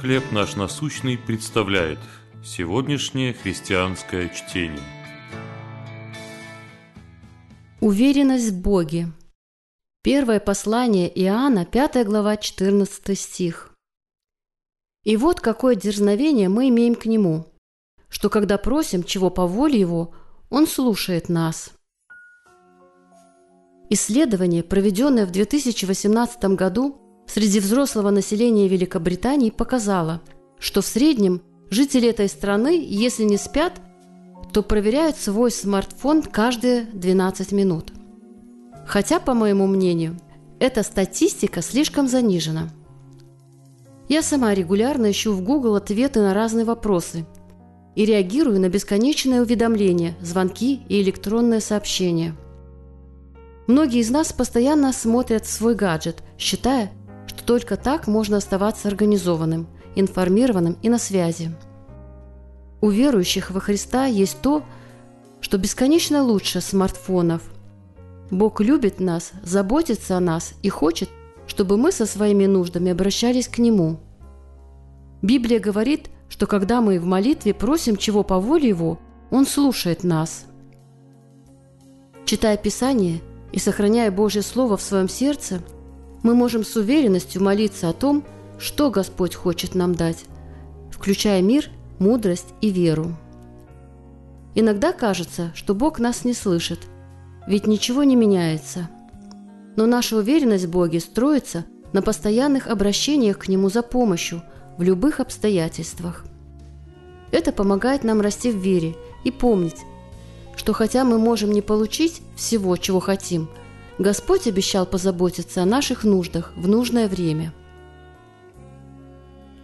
«Хлеб наш насущный» представляет сегодняшнее христианское чтение. Уверенность в Боге. Первое послание Иоанна, 5 глава, 14 стих. «И вот какое дерзновение мы имеем к Нему, что когда просим чего по воле Его, Он слушает нас». Исследование, проведенное в 2018 году, среди взрослого населения Великобритании показала, что в среднем жители этой страны, если не спят, то проверяют свой смартфон каждые 12 минут. Хотя, по моему мнению, эта статистика слишком занижена. Я сама регулярно ищу в Google ответы на разные вопросы и реагирую на бесконечные уведомления, звонки и электронные сообщения. Многие из нас постоянно смотрят свой гаджет, считая, только так можно оставаться организованным, информированным и на связи. У верующих во Христа есть то, что бесконечно лучше смартфонов. Бог любит нас, заботится о нас и хочет, чтобы мы со своими нуждами обращались к Нему. Библия говорит, что когда мы в молитве просим чего по воле Его, Он слушает нас. Читая Писание и сохраняя Божье Слово в своем сердце – мы можем с уверенностью молиться о том, что Господь хочет нам дать, включая мир, мудрость и веру. Иногда кажется, что Бог нас не слышит, ведь ничего не меняется. Но наша уверенность в Боге строится на постоянных обращениях к Нему за помощью в любых обстоятельствах. Это помогает нам расти в вере и помнить, что хотя мы можем не получить всего, чего хотим – Господь обещал позаботиться о наших нуждах в нужное время.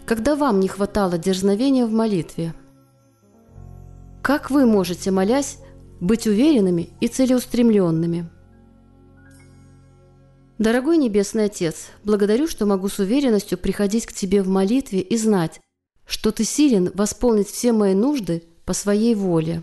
Когда вам не хватало дерзновения в молитве? Как вы можете, молясь, быть уверенными и целеустремленными? Дорогой Небесный Отец, благодарю, что могу с уверенностью приходить к Тебе в молитве и знать, что Ты силен восполнить все мои нужды по своей воле.